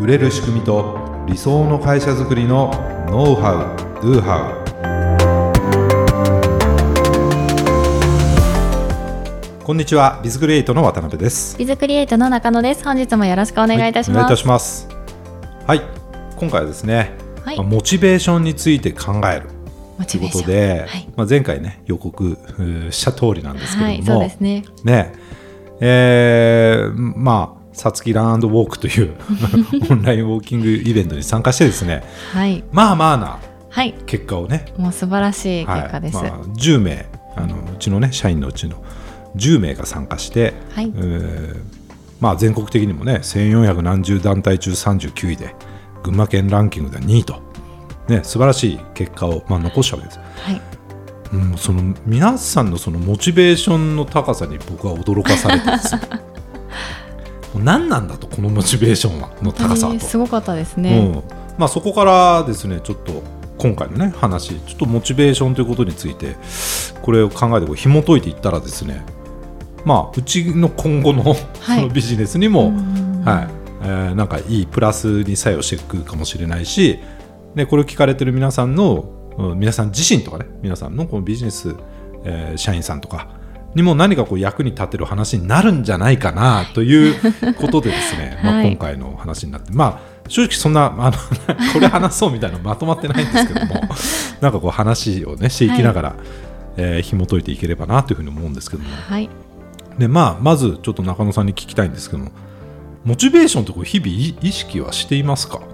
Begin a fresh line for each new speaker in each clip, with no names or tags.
売れる仕組みと理想の会社づくりのノウハウ・ドゥハウこんにちはビズクリエイトの渡辺です。
ビズクリエイトの中野です。本日もよろしくお願いいたします、
はい、お願いいたします。はい今回はですね、
はい。
まあモチベーションについて考える。ということで、
はい。
まあ、前回ね予告した通りなんですけれ
はい
ども、
そうですね。
ね。えーまあさつきランドウォークという オンラインウォーキングイベントに参加してですね
はい。
まあまあな
はい。
結果をね、
もう素晴らしい結果です、
まあ、10名あのうちのね社員のうちの10名が参加して、
はい。
えーまあ、全国的にもね1400何十団体中39位で群馬県ランキングでは2位と、ね、素晴らしい結果を、まあ、残したわけです。
はい。
うん、その皆さんのそのモチベーションの高さに僕は驚かされてます。何なんだとこのモチベーションはの高さはと。
すごかったです
う
ね、
ん。まあ、そこからですねちょっと今回のね話ちょっとモチベーションということについてこれを考えてこう紐解いていったらですねまあうちの今後の
はい。
そのビジネスにも、
うん
はい。えーなんかいいプラスに作用していくかもしれないしでこれを聞かれてる皆さんのうん皆さん自身とかね皆さんのこのビジネス、えー社員さんとかにも何かこう役に立てる話になるんじゃないかなということでですね、まあ、
はい
今回の話になって、まあ正直そんなあの これ話そうみたいなのまとまってないんですけども なんかこう話をねしていきながら、えー紐解いていければなというふうに思うんですけども。
はい。
で、まあ、まずちょっと中野さんに聞きたいんですけどもモチベーションってこう日々い意識はしていますか？
モ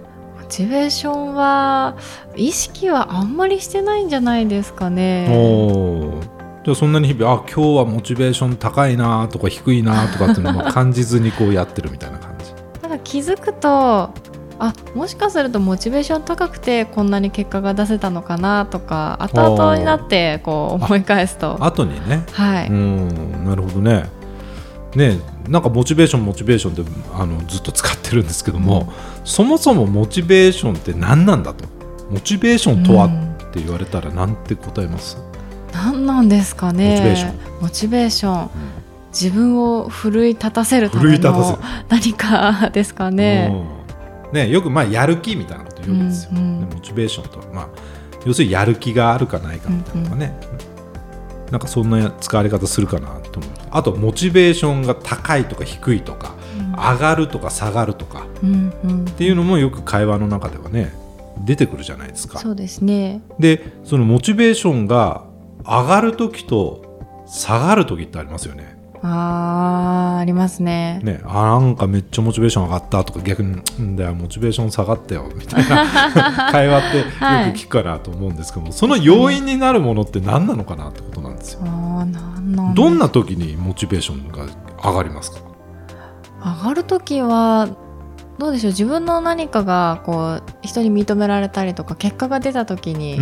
チベーションは意識はあんまりしてないんじゃないですかね。
おーじゃあそんなに日々あ今日はモチベーション高いなとか低いなとかっていうのも感じずにこうやってるみたいな感じ。
ただ気づくとあもしかするとモチベーション高くてこんなに結果が出せたのかなとか後々になってこう思い返すと。
後にね。
はい、
うんなるほどね。ねなんかモチベーションモチベーションってあのずっと使ってるんですけども、そもそもモチベーションって何なんだと？モチベーションとは？っ
うん。
て言われたらなんて答えます、
何なんですかね。
モチベーション。
自分を奮い立たせるための何かですかね。
うん。ねよくまあやる気みたいなこと言うんですよ、
うんうん。
でモチベーションとは、まあ、要するにやる気があるかないかみたいなのがね、なんかそんな使われ方するかなと思うあとモチベーションが高いとか低いとか上がるとか下がるとか。
うんうん。
っていうのもよく会話の中ではね出てくるじゃないですか。
そうですね。
でそのモチベーションが上がる時と下がる時ってありますよね。
あーありますね。
ね、あなんかめっちゃモチベーション上がったとか逆に「んだよモチベーション下がったよ」みたいな。会話ってよく聞くかなと思うんですけども、その要因になるものって何なのかなってことなんですよ。
あーなんなん
どんな時にモチベーションが上がりますか？
上がる時はどうでしょう？自分の何かがこう人に認められたりとか結果が出た時に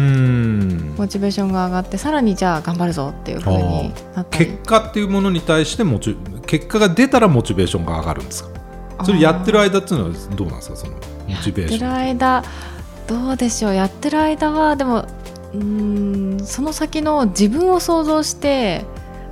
モチベーションが上がってさらにじゃあ頑張るぞっていう風になっ
結果っていうものに対してモチ結果が出たらモチベーションが上がるんですか？それやってる間っていうのはどうなんですか？そのモチベーシ
やってる
ョン
間どうでしょう？やってる間はでもうーんその先の自分を想像して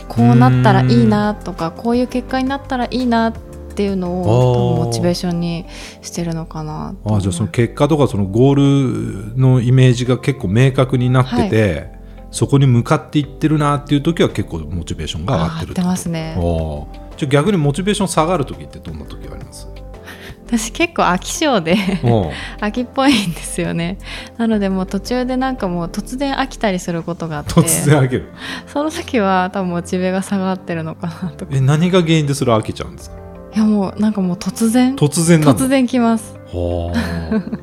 こうなったらいいなとかこういう結果になったらいいなっていうのをモチベーションにしてるのかなと
ああじゃあその結果とかそのゴールのイメージが結構明確になってて、そこに向かっていってるなっていう時は結構モチベーションが上がってる
ってますね。
おじゃあ逆にモチベーション下がる時ってどんな時があります？
私結構飽き性で 飽きっぽいんですよね。なのでもう途中でなんかもう突然飽きたりすることがあって。
突然飽きる。
その時は多分モチベが下がってるのかなとか。
え何が原因でそれ飽きちゃうんですか？
いやもうなんかもう突然。
突然
突然来ます。
は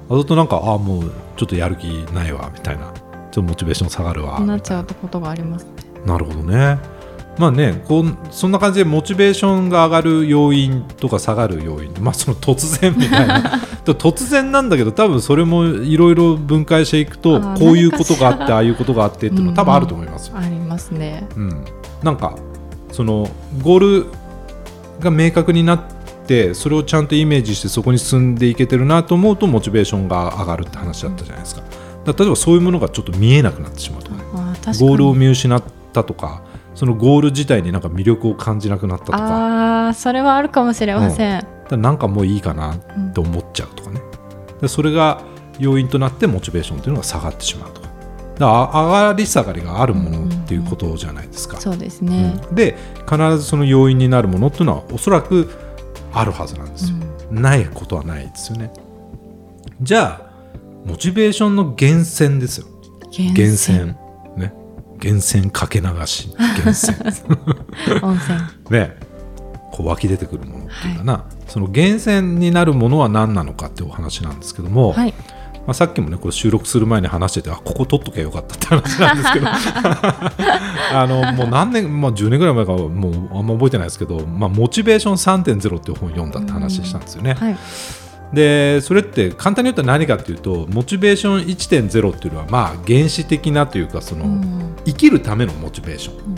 あ。あとなんかああもうちょっとやる気ないわみたいな。ちょっとモチベーション下がるわ
な。っちゃうことがあります。ね
なるほどね。まあねこうそんな感じでモチベーションが上がる要因とか下がる要因。まあその突然みたいな。で 突然なんだけど多分それもいろいろ分解していくとこういうことがあっ
てら。
ああいうことがあってっていうの多分あると思いますよ。
ありますね。
うん。なんかそのゴールが明確になってそれをちゃんとイメージしてそこに進んでいけてるなと思うとモチベーションが上がるって話だったじゃないですか。だから例えばそういうものがちょっと見えなくなってしまうとかねゴールを見失ったとかそのゴール自体になんか魅力を感じなくなったとか。
ああそれはあるかもしれません、
だからなんかもういいかなって思っちゃうとかね、でそれが要因となってモチベーションというのが下がってしまうとだ上がり下がりがあるものっていうことじゃないですか、
そうですね、
うん。で必ずその要因になるものっていうのはおそらくあるはずなんですよ、ないことはないですよね。じゃあモチベーションの源泉ですよ。
源
源泉。ね。源泉かけ流し。源泉。
温泉。
ね。こう湧き出てくるものっていうかな、その源泉になるものは何なのかっていうお話なんですけども、
はい
まあ、さっきもねこれ収録する前に話しててあここ取っとけばよかったって話なんですけど。あのもう何年、まあ、10年ぐらい前かもうあんま覚えてないですけど「まあ、モチベーション3.0」っていう本を読んだって話したんですよね。
はい。
でそれって簡単に言ったら何かっていうとモチベーション1.0っていうのはまあ原始的なというかその、
うん。
生きるためのモチベーション、
ん。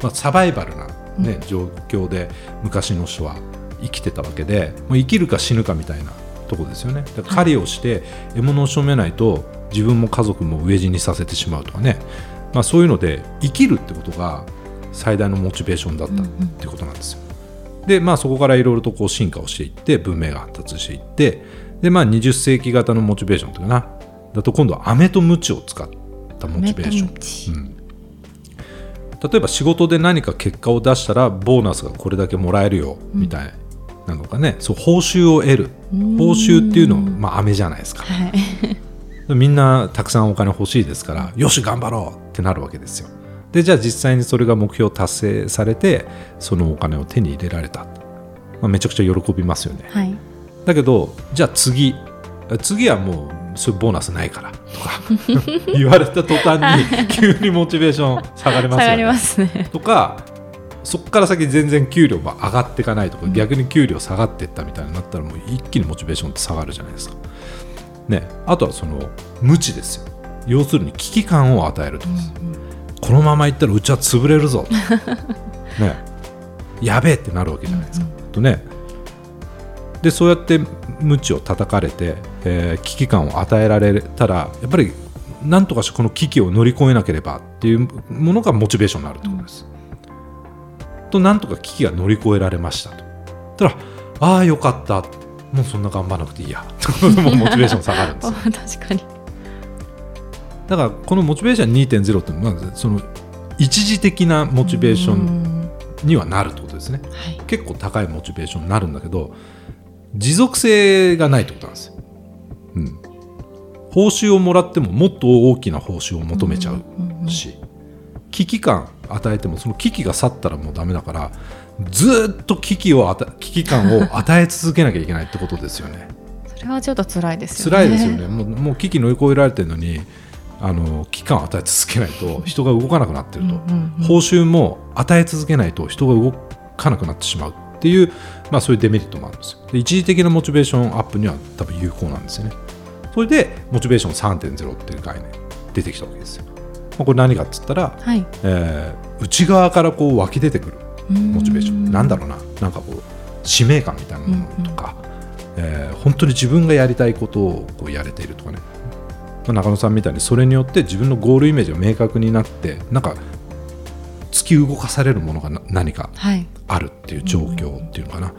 まあ、サバイバルな、ね状況で昔の人は生きてたわけでもう生きるか死ぬかみたいなとこですよね。狩りをして獲物を仕留めないと自分も家族も飢え死にさせてしまうとかね、まあ、そういうので生きるってことが最大のモチベーションだったってことなんですよ。でまあそこからいろいろとこう進化をしていって文明が発達していってでまあ20世紀型のモチベーションというかな。だと今度は飴と鞭を使ったモチベーション。例えば仕事で何か結果を出したらボーナスがこれだけもらえるよみたいなのかね、そう報酬を得る。報酬っていうのはまあ飴じゃないですか。
はい。
みんなたくさんお金欲しいですからよし頑張ろうってなるわけですよ。でじゃあ実際にそれが目標達成されてそのお金を手に入れられた、まあ、めちゃくちゃ喜びますよね。
はい。
だけどじゃあ次。次はもうそういうボーナスないからとか 言われた途端に急にモチベーション下がりますよね。
下がりますね。
とかそこから先全然給料が上がっていかないとか、逆に給料下がっていったみたいになったらもう一気にモチベーションって下がるじゃないですか。ね、あとはその無知ですよ。要するに危機感を与えるとかです、このままいったらうちは潰れるぞ ね。やべえってなるわけじゃないですか。とね。でそうやって無知を叩かれて、えー危機感を与えられたらやっぱり何とかしてこの危機を乗り越えなければっていうものがモチベーションになるってことです。となんとか危機が乗り越えられましたと。たらああよかった。もうそんな頑張らなくていいや。もうモチベーション下がるんですよ。
確かに。
だからこのモチベーション2.0ってまずその一時的なモチベーション
ン
にはなるってことですね。
はい。
結構高いモチベーションになるんだけど持続性がないってことなんですよ。うん、報酬をもらってももっと大きな報酬を求めちゃうし、危機感与えてもその危機が去ったらもうダメだからずっと危機を危機感を与え続けなきゃいけないってことですよね。
それはちょっと辛いですよね
辛いですよね。もうもう危機乗り越えられてるのにあの危機感を与え続けないと人が動かなくなってると。報酬も与え続けないと人が動かなくなってしまうっていう、まあ、そういうデメリットもあるんですよで一時的なモチベーションアップには多分有効なんですよねそれでモチベーション3.0っていう概念出てきたわけですよ、まあ、これ何かっつったら、
はい。
えー内側からこう湧き出てくるモチベーション。
うん
なんだろうな。なんかこう使命感みたいなものとか、えー本当に自分がやりたいことをこうやれているとかね、まあ、中野さんみたいにそれによって自分のゴールイメージが明確になってなんか突き動かされるものがな何か
はい。
あるっていう状況っていうのかな、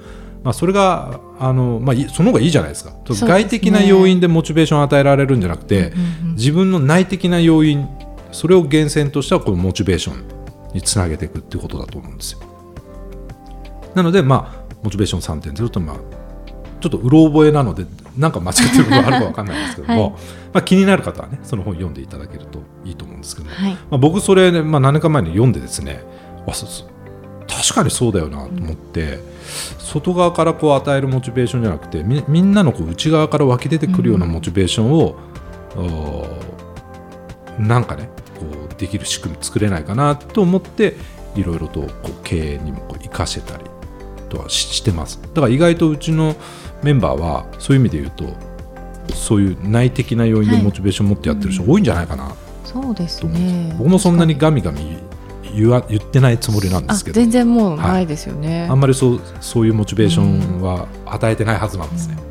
まあ、それがあの、まあ、いその方がいいじゃないですか。
すね。
外的な要因でモチベーションを与えられるんじゃなくて、
うんうん。
自分の内的な要因それを源泉としてはこのモチベーションにつなげていくっていうことだと思うんですよ。なのでまあモチベーション3.0とまあちょっとうろ覚えなのでなんか間違ってることがあるかわかんないんですけども、
はい。
まあ、気になる方はねその本読んでいただけるといいと思うんですけども、
はい。
まあ、僕それ、ねまあ、何年か前に読んでですねあそそ確かにそうだよなと思って、外側からこう与えるモチベーションじゃなくてみみんなのこう内側から湧き出てくるようなモチベーションを、おーなんかねこうできる仕組み作れないかなと思っていろいろとこう経営にもこう生かしてたりとはししてます。だから意外とうちのメンバーはそういう意味で言うとそういう内的な要因で
はい。
モチベーション持ってやってる人多いんじゃないかな。
そうです
と思うんです。よ、
ね
僕もそんなにガミガミ言わ言ってないつもりなんで
あ
すけど。
全然もうないですよね、
あんまりそうそういうモチベーションは与えてないはずなんですね、
おの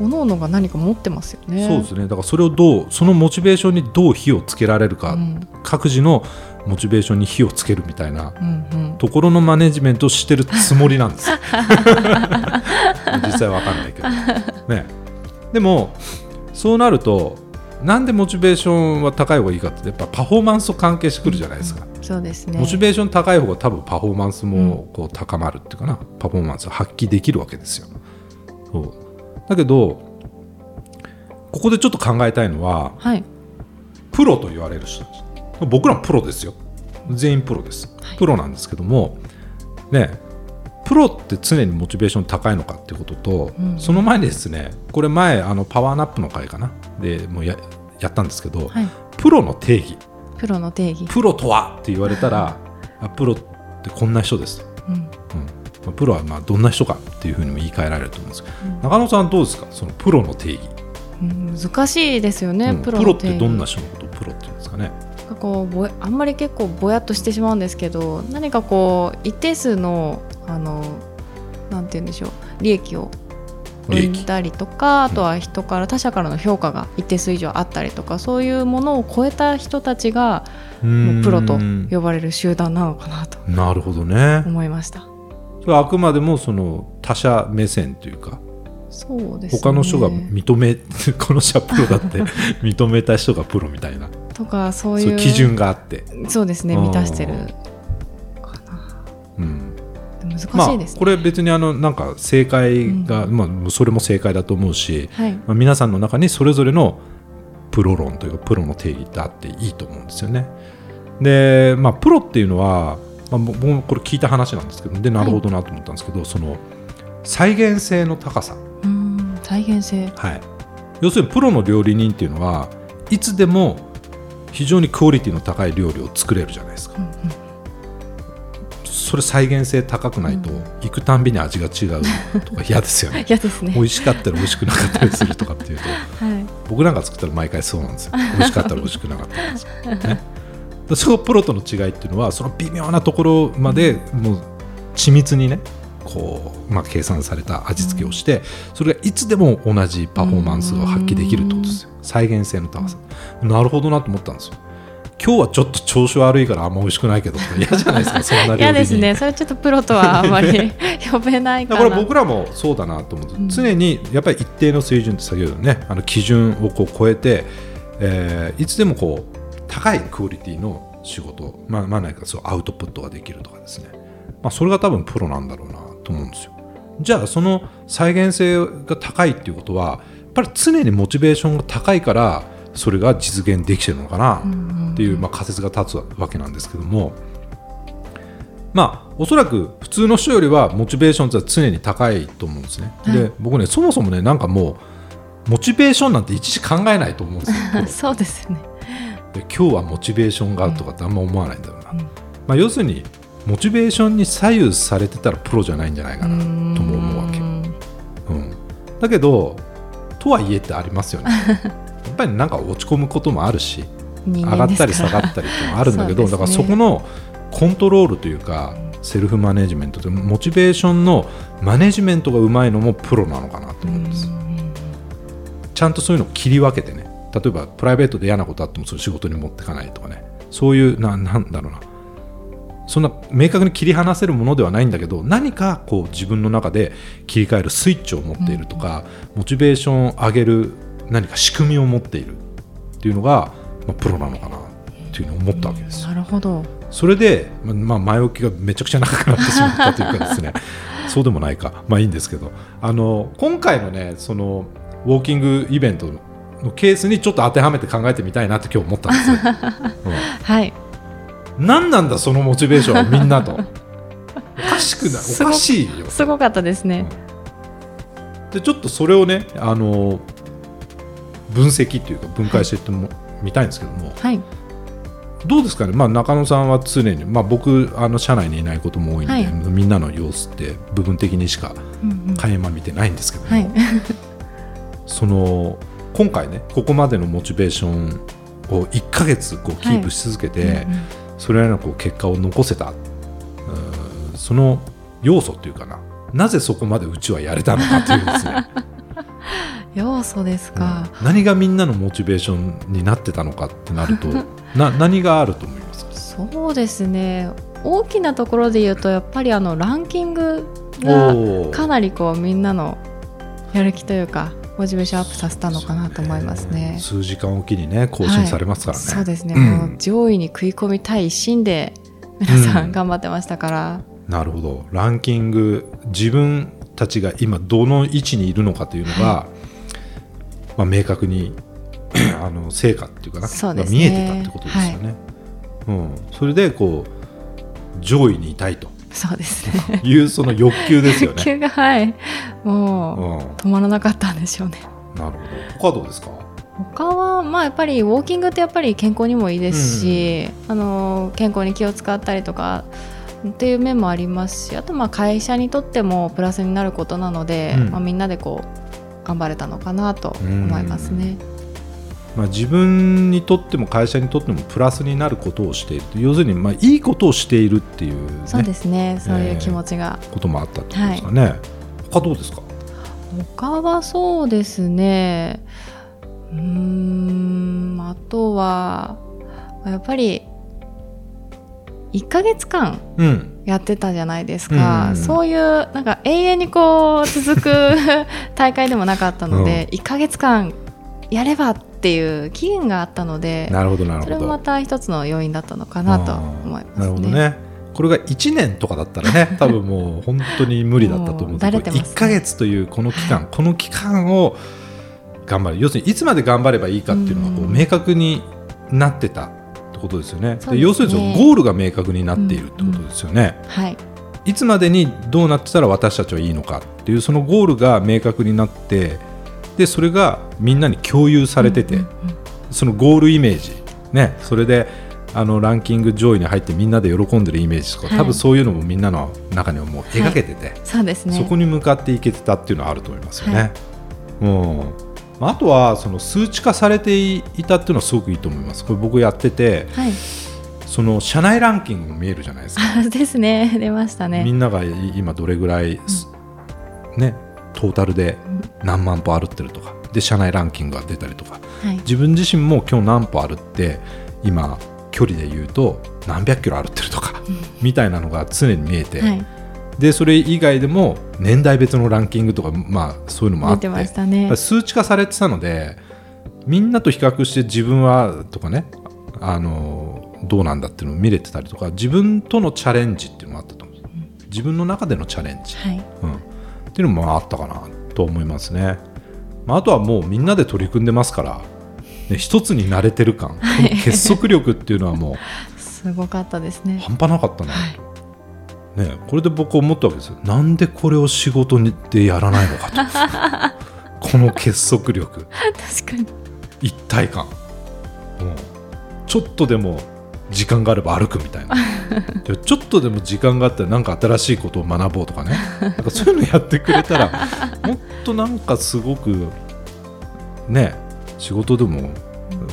おのが何か持ってますよね。
そうですね。だからそれをどうそのモチベーションにどう火をつけられるか、
うん。
各自のモチベーションに火をつけるみたいな
うんうん。
ところのマネジメントをしてるつもりなんですよ。実際わかんないけど。ね。でもそうなるとなんでモチベーションは高い方がいいかってやっぱパフォーマンスと関係してくるじゃないですか、
そうですね。
モチベーション高い方が多分パフォーマンスもこう高まるっていうかな、パフォーマンスを発揮できるわけですよ。そうだけどここでちょっと考えたいのは
はい。
プロと言われる人。僕らもプロですよ。全員プロです、
はい。
プロなんですけどもねプロって常にモチベーション高いのかっていうことと、
うん。
その前にですねこれ前あのパワーナップの会かな？でもうややったんですけど、
はい。
プロの定義。
プロの定義。
プロとはって言われたらあプロってこんな人ですプロはまあどんな人かっていうふうにも言い換えられると思うんです。けど、
うん。
中野さんどうですか？そのプロの定義、
うん難しいですよね、
うん
プロ
ってどんな人のことをプロって言うんですかね？
なんかこうぼやあんまり結構ぼやっとしてしまうんですけど何かこう一定数のあのなんて言うんでしょう利益を生んだりとかあとは人から他者からの評価が一定数以上あったりとかそういうものを超えた人たちがもうプロと
うん
呼ばれる集団なのかなと
なるほどね。
思いました。
それはあくまでもその他者目線というか
そうですね。
他の人が認め この人はプロだって 認めた人がプロみたいな。
とかそういう
基準があって、
そうですね満たしてるかな。
うん、
難
まあ
しいですね、
これ別にあのなんか正解が、まあ、それも正解だと思うし、
はい。
まあ、皆さんの中にそれぞれのプロ論というかプロの定義ってあっていいと思うんですよね。で、まあ、プロっていうのは、まあ、僕もこれ聞いた話なんですけどでなるほどなと思ったんですけど、その再現性の高さ、
うん再現性。
はい、要するにプロの料理人っていうのはいつでも非常にクオリティの高い料理を作れるじゃないですか。
うんうん。
それ再現性高くないと、
うん。
行くたんびに味が違うとか 嫌ですよね。
嫌ですね。
美味しかったら美味しくなかったりするとかっていうと
はい。
僕なんか作ったら毎回そうなんですよ。美味しかったら美味しくなかったんですよ、ね、でそのプロとの違いっていうのはその微妙なところまでもう緻密にねこう、まあ、計算された味付けをして、それがいつでも同じパフォーマンスを発揮できるってことですよ。再現性の高さ、なるほどなと思ったんですよ。今日はちょっと調子悪いからあんま美味しくないけど嫌じゃないですか そんな料理に。
嫌ですね。それちょっとプロとはあまり 呼べないか
だ
な
から僕らもそうだなと思う、
うん。
常にやっぱり一定の水準って先ほどねあの基準をこう超えて、えーいつでもこう高いクオリティの仕事まあまあ何かそうアウトプットができるとかですね、まあ、それが多分プロなんだろうなと思うんですよ。じゃあその再現性が高いっていうことはやっぱり常にモチベーションが高いからそれが実現できてるのかな、っていう、まあ、仮説が立つわけなんですけども。まあおそらく普通の人よりはモチベーションって常に高いと思うんですね。
はい。
で僕ねそもそもねなんかもうモチベーションなんて一時考えないと思うんですよ。
そうですね
で今日はモチベーションがとかってあんま思わないんだろうな。
うん。
まあ、要するにモチベーションに左右されてたらプロじゃないんじゃないかなとも思うわけ。
ん。
うん、だけどとはいえってありますよね。やっぱりなんか落ち込むこともあるし
人
上がったり下がったりっていうのがあるんだけど、
ね。
だからそこのコントロールというか、セルフマネジメントでモチベーションのマネジメントがうまいのもプロなのかなと思うんです、ちゃんとそういうのを切り分けてね例えばプライベートで嫌なことあってもそれ仕事に持っていかないとかね。そういうななんだろうな。そんな明確に切り離せるものではないんだけど何かこう自分の中で切り替えるスイッチを持っているとか、モチベーションを上げる何か仕組みを持っているっていうのが、まあ、プロなのかなっていうのを思ったわけです。よ
なるほど。
それで、まあまあ、前置きがめちゃくちゃ長くなってしまったというかですね。そうでもないか。まあいいんですけど。あの今回のねそのウォーキングイベントのケースにちょっと当てはめて考えてみたいなって今日思ったんですよ、
はい。
うん、何なんだそのモチベーションみんなと。おかしくない。
すご
おかしいよ。
すごかったですね。
でちょっとそれをねあの分析っていうか分解していってもみたいんですけども、
はい。
どうですかね、まあ、中野さんは常に、まあ、僕あの社内にいないことも多いんで、
はい。
みんなの様子って部分的にしか
うんうん。
垣間見てないんですけども、
はい。
その今回ねここまでのモチベーションを1ヶ月こうキープし続けて、
うんうん。
それらのこう結果を残せた。うんその要素っていうかな。なぜそこまでうちはやれたのかっていうですね。
要素ですか、
うん。何がみんなのモチベーションになってたのかってなると な何があると思いますか？
そうですね。大きなところで言うとやっぱりあのランキングがかなりこうみんなのやる気というかモチベーションアップさせたのかなと思いますね。
数時間おきにね更新されますからね。
はい、そうですね、
うん。
もう上位に食い込みたい一心で皆さ
うん。
ん頑張ってましたから、
なるほど。ランキング自分たちが今どの位置にいるのかというのが、まあ、明確に あの成果っていうかな
そうですね。
まあ見えてたってことですよね。うん、それでこう上位にいたいと
そうですね。
いうその欲求ですよね。
急がはい。
うん、
もう止まらなかったんでしょうね。
なるほど。他はどうですか？
他はまあやっぱりウォーキングってやっぱり健康にもいいですし、あの健康に気を使ったりとかっていう面もありますしあとまあ会社にとってもプラスになることなので、
うん。
まあ、みんなでこう頑張れたのかなと思いますね。
まあ、自分にとっても会社にとってもプラスになることをしている。と要するにまあいいことをしているっていう,、ね、
そうですね。そういう気持ちが、
こともあったってことですかね。他どうですか？
他はそうですね。うーんあとはやっぱり1ヶ月間
うん。
やってたじゃないですか、
うん。
そういうなんか永遠にこう続く 大会でもなかったので、1ヶ月間やればっていう期限があったので
なるほどなる
それ
ほど。
もまた一つの要因だったのかなと思いますね。
なるほどね。これが1年とかだったらね 多分もう本当に無理だったと思うんですけど、
ね
1ヶ月というこの期間この期間を頑張る要するにいつまで頑張ればいいかっていうのがこう
うん
明確になってたってことですよね。
ですね
要するにゴールが明確になっているってことですよね。
はい、
いつまでにどうなってたら私たちはいいのかっていうそのゴールが明確になってでそれがみんなに共有されてて、
うんうん
そのゴールイメージ、ね、それであのランキング上位に入ってみんなで喜んでるイメージとか、
はい。
多分そういうのもみんなの中にはもう描けてて、
そうですね。
そこに向かっていけてたっていうのはあると思いますよね。
はい。
うん。まああとはその数値化されていたっていうのはすごくいいと思います。これ僕やってて
はい。
その社内ランキングも見えるじゃないですか。
あですね。出ましたね。
みんなが今どれぐらい、ね、トータルで何万歩歩ってるとか。で社内ランキングが出たりとか。
はい。
自分自身も今日何歩歩って今距離で言うと何百キロ歩ってるとか。みたいなのが常に見えて、
はい。
でそれ以外でも年代別のランキングとか、まあ、そういうのもあって。
ね。
数値化されてたのでみんなと比較して自分はとかねあのどうなんだっていうのを見れてたりとか自分とのチャレンジっていうのもあったと思うんです自分の中でのチャレンジ、
はい。
うん、っていうのもあったかなと思いますね、まあ、あとはもうみんなで取り組んでますから、ね、一つに慣れてる感、この結束力っていうのはもう
すごかったですね。
半端なかったな、ね、これで僕思ったわけですよ。なんでこれを仕事にでやらないのかと。この結束力。
確かに。
一体感、うん、ちょっとでも時間があれば歩くみたいな でちょっとでも時間があったらなんか新しいことを学ぼうとかねなんかそういうのやってくれたら もっとなんかすごくね仕事でも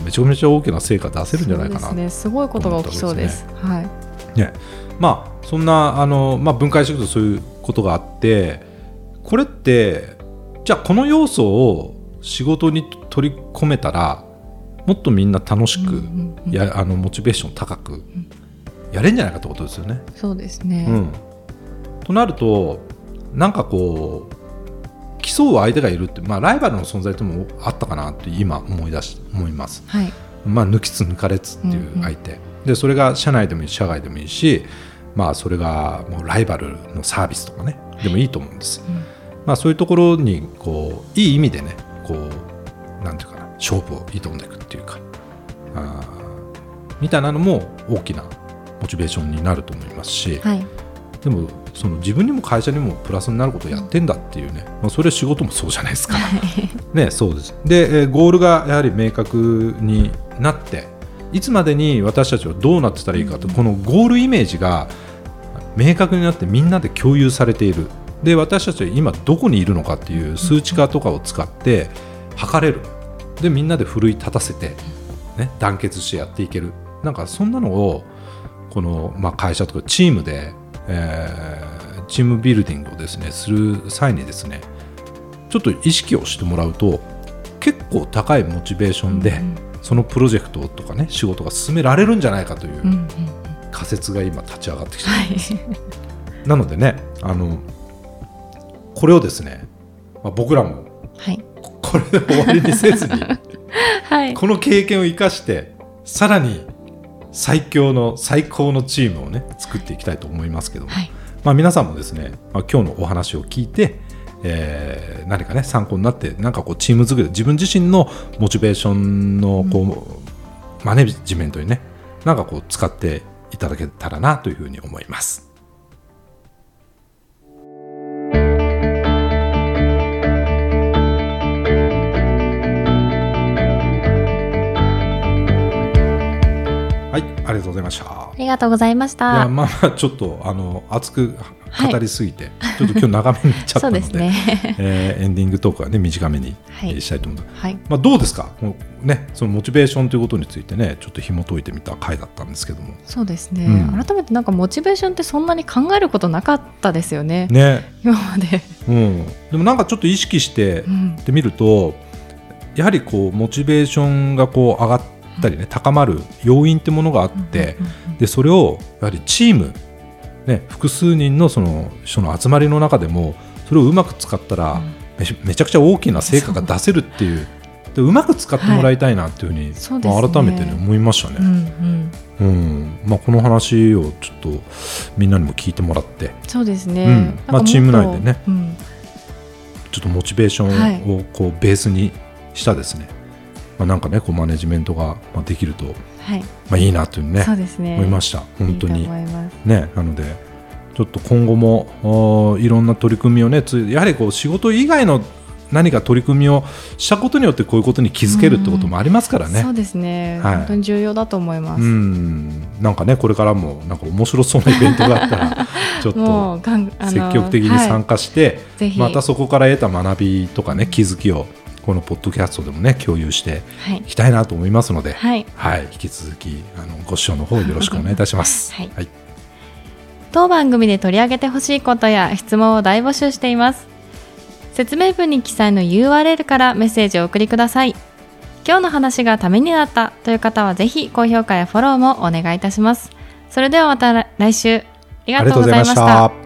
めちゃめちゃ大きな成果出せるんじゃないかな
すね。すごいことが起きそうです。はい。
ね、まあそんなあの、まあ、分解していくとそういうことがあってこれってじゃあこの要素を仕事に取り込めたらもっとみんな楽しく、
うんうんうん
やあのモチベーション高くやれんじゃないかってことですよね。
そうですね。
うん、となるとなんかこう競う相手がいるって、まあ、ライバルの存在ともあったかなって今思い出し思います。
はい。
まあ、抜きつ抜かれつっていう相手、でそれが社内でもいいし社外でもいいし、まあ、それがもうライバルのサービスとかねでもいいと思うんです、
うん
まあ、そういうところにこういい意味でねこうなんていうかな勝負を挑んでいくっていうかあーみたいなのも大きなモチベーションになると思いますし、
はい。
でもその自分にも会社にもプラスになることをやってんだっていうね、まあ、それ仕事もそうじゃないですか。ね、そうです。で、えーゴールがやはり明確になって、いつまでに私たちはどうなってたらいいかと、このゴールイメージが明確になってみんなで共有されている。で、私たちは今どこにいるのかっていう数値化とかを使って測れる。で、みんなで奮い立たせて、ね、団結してやっていける。なんかそんなのを、この、まあ、会社とかチームで、えーチームビルディングをですね、する際にですね、ちょっと意識をしてもらうと結構高いモチベーションで、
うん
そのプロジェクトとかね仕事が進められるんじゃないかという
うんうんうん
仮説が今立ち上がってきてる、
はい。
なのでねあのこれをですね、まあ、僕らも
はい。
ここれで終わりにせずに。
はい。
この経験を生かしてさらに最強の最高のチームをね作っていきたいと思いますけども、
はい。
まあ、皆さんもですね、まあ、今日のお話を聞いて、えー何かね参考になってなんかこうチーム作り自分自身のモチベーションのこう、マネジメントにねなんかこう使っていただけたらなというふうに思います。りがとうございました。
ありがとうございまし
いや
た
まあまあちょっとあの熱く語りすぎて、ちょっと今日長めになっちゃった
そう
ので
ね。
えーエンディングトークはね短めに、したいと思います。
はい。
まあ、どうですか？ねそのモチベーションということについてねちょっと紐解いてみた回だったんですけども。
そうですね、
うん。
改めてなんかモチベーションってそんなに考えることなかったですよね。
ね、
今まで、
うん、でもなんかちょっと意識して
うん。
ってみるとやはりこうモチベーションがこう上がったりね高まる要因ってものがあって、でそれをやはりチーム、ね、複数人のその人の集まりの中でもそれをうまく使ったら、
うん。
めちゃくちゃ大きな成果が出せるっていう。でうまく使ってもらいたいなっていうふうに、
そうですね。
まあ、改めて、ね、思いました
うん
ね、
うん。
うん。まあ、この話をちょっとみんなにも聞いてもらって。
そうですね、
うん。まあチーム内でね。ちょっとモチベーションをこうベースにしたですね、まあ、なんかねこうマネジメントがまあできると、
はい、
まあ、いいなというね
そうですね。
思いました。本当に。ね、なのでちょっと今後もいろんな取り組みをねつやはりこう仕事以外の何か取り組みをしたことによってこういうことに気づけるってこともありますからね。
そうですね、
はい。
本当に重要だと思います、
うん。なんかねこれからもなんか面白そうなイベントがあったら ちょっ
も
と積極的に参加して、
ぜひ。
またそこから得た学びとかね気づきをこのポッドキャストでもね共有して
はい。
いきたいなと思いますので、
はい。
はい、引き続きあのご視聴の方よろしくお願いいたします。
はい。
はい。
当番組で取り上げてほしいことや質問を大募集しています。説明文に記載の URL からメッセージをお送りください。今日の話がためになったという方はぜひ高評価やフォローもお願いいたします。それではまた来週。ありがとうございまし
た。